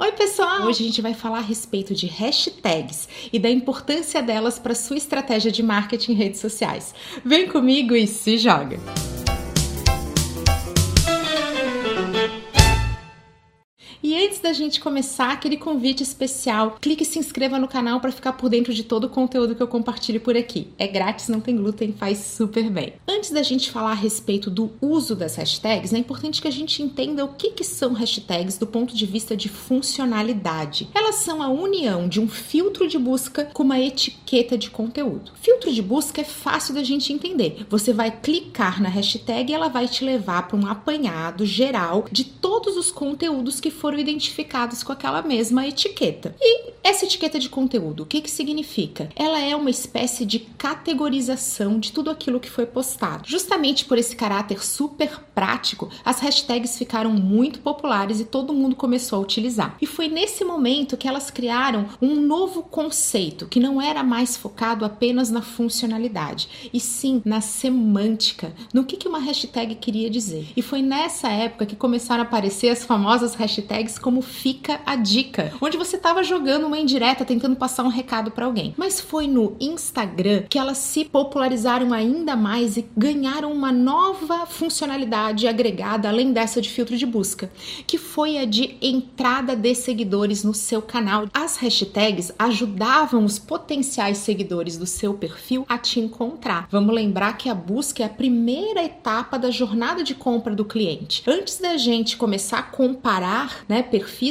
Oi, pessoal! Hoje a gente vai falar a respeito de hashtags e da importância delas para sua estratégia de marketing em redes sociais. Vem comigo e se joga! Da gente começar, aquele convite especial, clique e se inscreva no canal para ficar por dentro de todo o conteúdo que eu compartilho por aqui. É grátis, não tem glúten, faz super bem. Antes da gente falar a respeito do uso das hashtags, é importante que a gente entenda o que, que são hashtags do ponto de vista de funcionalidade. Elas são a união de um filtro de busca com uma etiqueta de conteúdo. Filtro de busca é fácil da gente entender. Você vai clicar na hashtag e ela vai te levar para um apanhado geral de todos os conteúdos que foram foram identificados com aquela mesma etiqueta. E essa etiqueta de conteúdo, o que, que significa? Ela é uma espécie de categorização de tudo aquilo que foi postado. Justamente por esse caráter super prático, as hashtags ficaram muito populares e todo mundo começou a utilizar. E foi nesse momento que elas criaram um novo conceito que não era mais focado apenas na funcionalidade, e sim na semântica, no que, que uma hashtag queria dizer. E foi nessa época que começaram a aparecer as famosas hashtags como fica a dica, onde você estava jogando uma indireta tentando passar um recado para alguém. Mas foi no Instagram que elas se popularizaram ainda mais e ganharam uma nova funcionalidade agregada além dessa de filtro de busca, que foi a de entrada de seguidores no seu canal. As hashtags ajudavam os potenciais seguidores do seu perfil a te encontrar. Vamos lembrar que a busca é a primeira etapa da jornada de compra do cliente. Antes da gente começar a comparar né,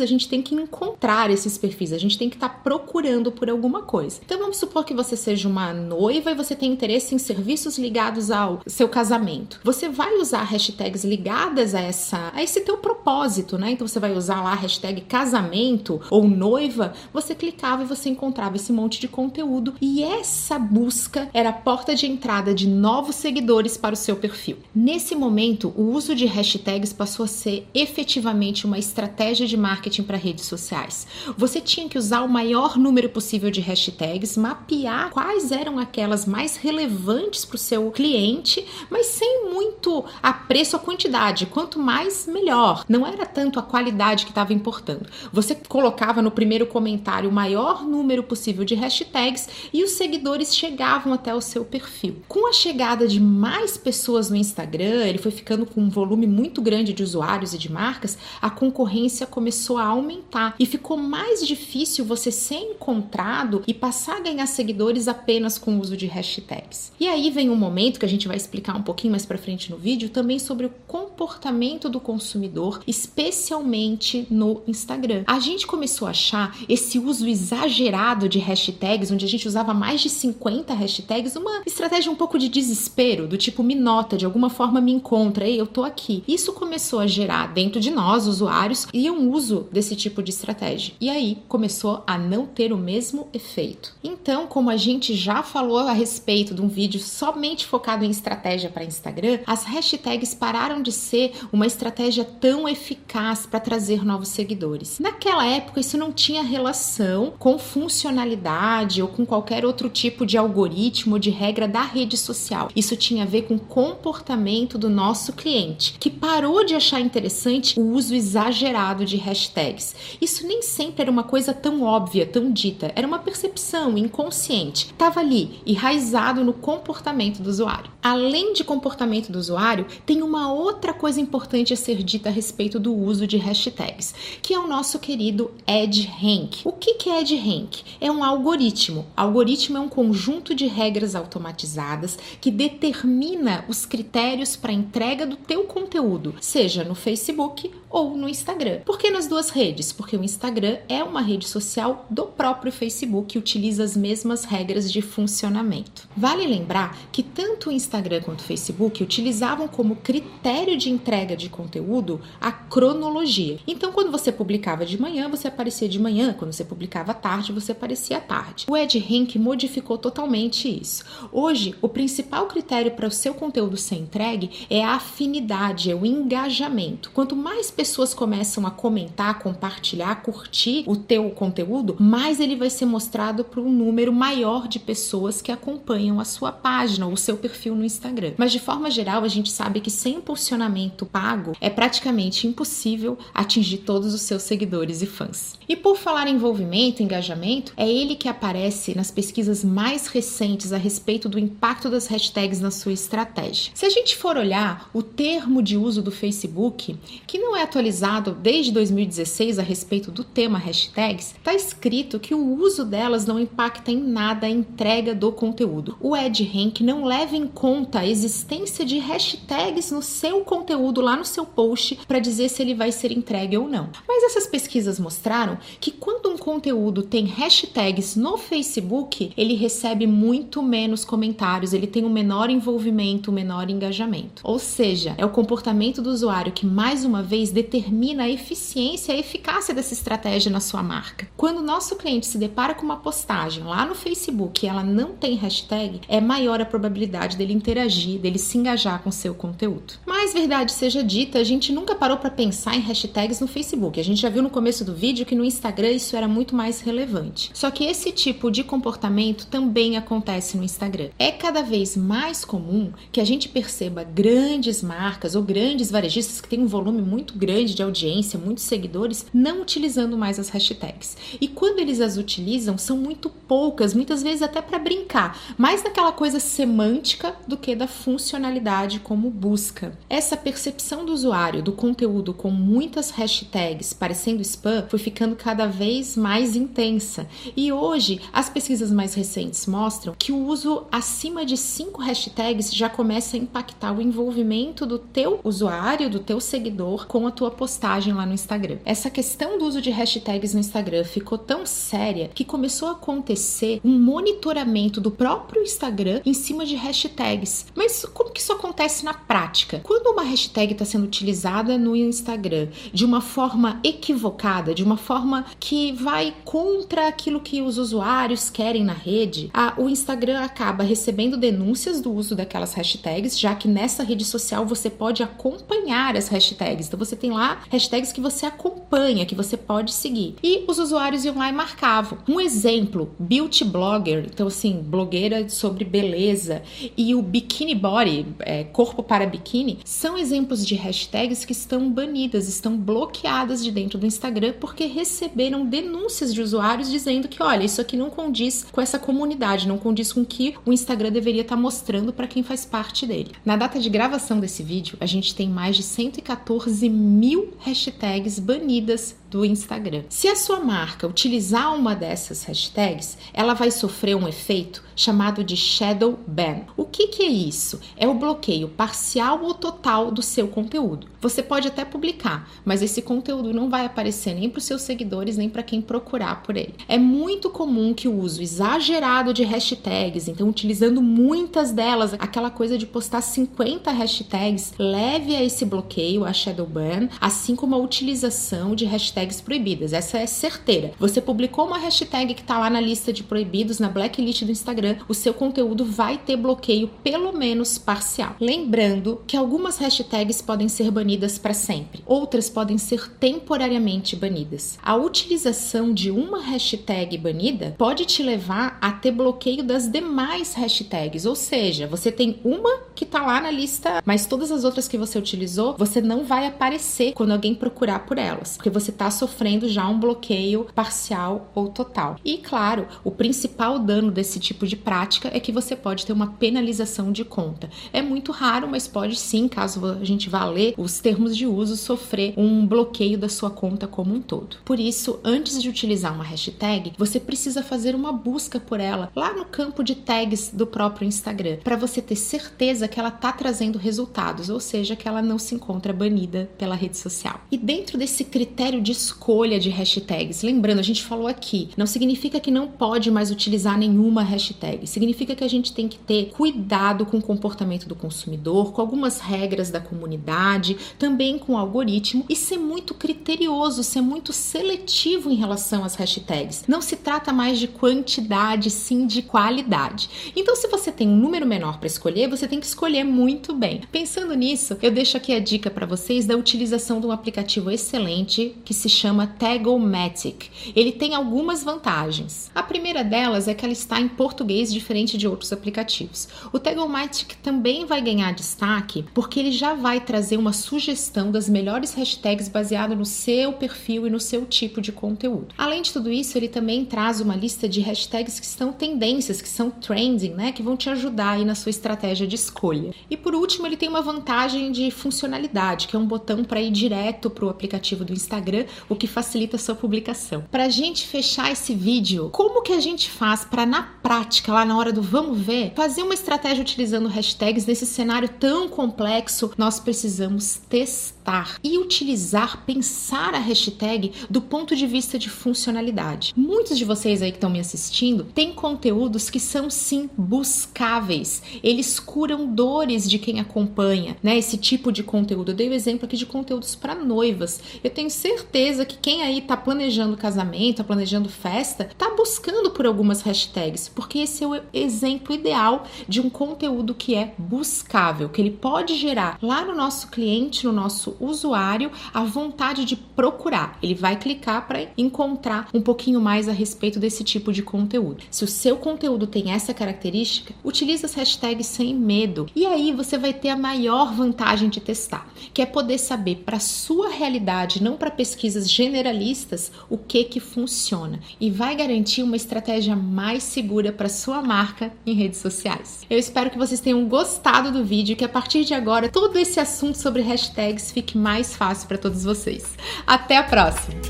a gente tem que encontrar esses perfis, a gente tem que estar tá procurando por alguma coisa. Então vamos supor que você seja uma noiva e você tem interesse em serviços ligados ao seu casamento. Você vai usar hashtags ligadas a essa a esse teu propósito, né? Então você vai usar lá a hashtag casamento ou noiva, você clicava e você encontrava esse monte de conteúdo e essa busca era a porta de entrada de novos seguidores para o seu perfil. Nesse momento, o uso de hashtags passou a ser efetivamente uma estratégia de marketing para redes sociais. Você tinha que usar o maior número possível de hashtags, mapear quais eram aquelas mais relevantes para o seu cliente, mas sem muito apreço à quantidade. Quanto mais, melhor. Não era tanto a qualidade que estava importando. Você colocava no primeiro comentário o maior número possível de hashtags e os seguidores chegavam até o seu perfil. Com a chegada de mais pessoas no Instagram, ele foi ficando com um volume muito grande de usuários e de marcas, a concorrência concorrência começou a aumentar e ficou mais difícil você ser encontrado e passar a ganhar seguidores apenas com o uso de hashtags. E aí vem um momento que a gente vai explicar um pouquinho mais para frente no vídeo também sobre o comportamento do consumidor, especialmente no Instagram. A gente começou a achar esse uso exagerado de hashtags, onde a gente usava mais de 50 hashtags, uma estratégia um pouco de desespero, do tipo me nota, de alguma forma me encontra, ei, eu tô aqui. Isso começou a gerar dentro de nós, usuários, e um uso desse tipo de estratégia. E aí começou a não ter o mesmo efeito. Então, como a gente já falou a respeito de um vídeo somente focado em estratégia para Instagram, as hashtags pararam de ser uma estratégia tão eficaz para trazer novos seguidores. Naquela época, isso não tinha relação com funcionalidade ou com qualquer outro tipo de algoritmo ou de regra da rede social. Isso tinha a ver com o comportamento do nosso cliente, que parou de achar interessante o uso exagerado de hashtags. Isso nem sempre era uma coisa tão óbvia, tão dita, era uma percepção inconsciente. Estava ali, enraizado no comportamento do usuário. Além de comportamento do usuário, tem uma outra coisa importante a ser dita a respeito do uso de hashtags, que é o nosso querido EdRank. O que é EdRank? É um algoritmo. Algoritmo é um conjunto de regras automatizadas que determina os critérios para entrega do teu conteúdo, seja no Facebook ou no Instagram. Por que nas duas redes? Porque o Instagram é uma rede social do próprio Facebook e utiliza as mesmas regras de funcionamento. Vale lembrar que tanto o Instagram quanto o Facebook utilizavam como critério de entrega de conteúdo a cronologia. Então, quando você publicava de manhã, você aparecia de manhã, quando você publicava à tarde, você aparecia à tarde. O Ed Henk modificou totalmente isso. Hoje, o principal critério para o seu conteúdo ser entregue é a afinidade, é o engajamento. Quanto mais pessoas começam a comentar, compartilhar, curtir o teu conteúdo, mais ele vai ser mostrado para um número maior de pessoas que acompanham a sua página ou o seu perfil no Instagram. Mas de forma geral, a gente sabe que sem impulsionamento pago, é praticamente impossível atingir todos os seus seguidores e fãs. E por falar em envolvimento, engajamento, é ele que aparece nas pesquisas mais recentes a respeito do impacto das hashtags na sua estratégia. Se a gente for olhar o termo de uso do Facebook, que não é atualizado desde 2016 a respeito do tema hashtags, está escrito que o uso delas não impacta em nada a entrega do conteúdo. O Ed Henk não leva em conta a existência de hashtags no seu conteúdo lá no seu post para dizer se ele vai ser entregue ou não. Mas essas pesquisas mostraram que quando um conteúdo tem hashtags no Facebook, ele recebe muito menos comentários, ele tem um menor envolvimento, um menor engajamento. Ou seja, é o comportamento do usuário que mais uma vez determina a eficiência e a eficácia dessa estratégia na sua marca. Quando o nosso cliente se depara com uma postagem lá no Facebook e ela não tem hashtag, é maior a probabilidade dele interagir, dele se engajar com seu conteúdo. Mas verdade seja dita, a gente nunca parou para pensar em hashtags no Facebook. A gente já viu no começo do vídeo que no Instagram isso era muito mais relevante. Só que esse tipo de comportamento também acontece no Instagram. É cada vez mais comum que a gente perceba grandes marcas ou grandes varejistas que têm um volume muito grande de audiência, muitos seguidores, não utilizando mais as hashtags. E quando eles as utilizam, são muito poucas, muitas vezes até para brincar, mais daquela coisa semântica do que da funcionalidade como busca. Essa percepção do usuário do conteúdo com muitas hashtags parecendo spam foi ficando cada vez mais intensa. E hoje, as pesquisas mais recentes mostram que o uso acima de cinco hashtags já começa a impactar o envolvimento do teu usuário, do teu seguidor com a tua postagem lá no Instagram. Essa questão do uso de hashtags no Instagram ficou tão séria que começou a acontecer um monitoramento do próprio Instagram em cima de hashtags. Mas como que isso acontece na prática? Quando uma hashtag está sendo utilizada no Instagram de uma forma equivocada, de uma forma que vai contra aquilo que os usuários querem na rede, a, o Instagram acaba recebendo denúncias do uso daquelas hashtags, já que nessa rede social você pode acompanhar as hashtags. Então você tem lá hashtags que você acompanha, que você pode seguir. E os usuários iam lá e marcavam. Um exemplo, beauty blogger, então assim, blogueira sobre beleza, e o bikini body, é, corpo para biquíni, são exemplos de hashtags que estão banidas, estão bloqueadas de dentro do Instagram porque receberam denúncias de usuários dizendo que, olha, isso aqui não condiz com essa comunidade, não condiz com o que o Instagram deveria estar mostrando para quem faz parte dele. Na data de gravação desse vídeo, a gente tem mais de 114 mil hashtags banidas do Instagram. Se a sua marca utilizar uma dessas hashtags, ela vai sofrer um efeito chamado de shadow ban. O que, que é isso? É o bloqueio parcial ou total do seu conteúdo. Você pode até publicar, mas esse conteúdo não vai aparecer nem para os seus seguidores nem para quem procurar por ele. É muito comum que o uso exagerado de hashtags, então utilizando muitas delas, aquela coisa de postar 50 hashtags, leve a esse bloqueio, a shadow ban, assim como a utilização de hashtags proibidas. Essa é certeira. Você publicou uma hashtag que está lá na lista de proibidos na blacklist do Instagram, o seu conteúdo vai ter bloqueio pelo menos parcial. Lembrando que algumas hashtags podem ser banidas para sempre, outras podem ser temporariamente banidas. A utilização de uma hashtag banida pode te levar a ter bloqueio das demais hashtags, ou seja, você tem uma que está lá na lista, mas todas as outras que você utilizou, você não vai aparecer quando alguém procurar por elas, porque você está sofrendo já um bloqueio parcial ou total. E claro, o principal dano desse tipo de prática é que você pode ter uma penalização de conta. É muito raro, mas pode sim, caso a gente vá ler os termos de uso, sofrer um bloqueio da sua conta como um todo. Por isso, antes de utilizar uma hashtag, você precisa fazer uma busca por ela lá no campo de tags do próprio Instagram, para você ter certeza que ela está trazendo resultados, ou seja, que ela não se encontra banida pela rede social. E dentro desse critério de escolha de hashtags, lembrando, a gente falou aqui, não significa que não pode mais utilizar nenhuma hashtag, significa que a gente tem que ter cuidado com o comportamento do consumidor, com algumas regras da comunidade, também com o algoritmo e ser muito criterioso, ser muito seletivo em relação às hashtags. Não se trata mais de quantidade, sim de qualidade. Então, se você tem um número menor para escolher, você tem que escolher muito bem. Pensando nisso, eu deixo aqui a dica para vocês da utilização de um aplicativo excelente que se chama Tagomatic. Ele tem algumas vantagens. A primeira delas é que ela está em português diferente de outros aplicativos. O Tagomatic também vai ganhar destaque porque ele já vai trazer uma sugestão das melhores hashtags baseado no seu perfil e no seu tipo de conteúdo. Além de tudo isso, ele também traz uma lista de hashtags que são tendências, que são trending, né, que vão te ajudar aí na sua estratégia de escolha. E por último, ele tem uma vantagem de funcionalidade, que é um botão para ir direto para o aplicativo do Instagram, o que facilita a sua publicação. Para a gente fechar esse vídeo, como que a gente faz para na prática, lá na hora do vamos ver, fazer uma estratégia utilizando hashtags nesse cenário tão complexo? Nós precisamos testar e utilizar, pensar a hashtag do ponto de vista de funcionalidade. Muitos de vocês aí que estão me assistindo têm conteúdos que são sim buscáveis. Eles curam dores de quem acompanha, né? Esse tipo de conteúdo. Eu dei o um exemplo aqui de conteúdos para noivas. Eu tenho certeza que quem aí tá planejando casamento, tá planejando festa, tá buscando por algumas hashtags, porque esse é o exemplo ideal de um conteúdo que é buscável, que ele pode gerar lá no nosso cliente, no nosso usuário, a vontade de procurar. Ele vai clicar para encontrar um pouquinho mais a respeito desse tipo de conteúdo. Se o seu conteúdo tem essa característica, utilize as hashtags sem medo. E aí você vai ter a maior vantagem de testar, que é poder saber para sua realidade, não para pesquisas generalistas, o que que funciona e vai garantir uma estratégia mais segura para sua marca em redes sociais. Eu espero que vocês tenham gostado do vídeo e que a partir de agora todo esse assunto sobre hashtags fique mais fácil para todos vocês. Até a próxima!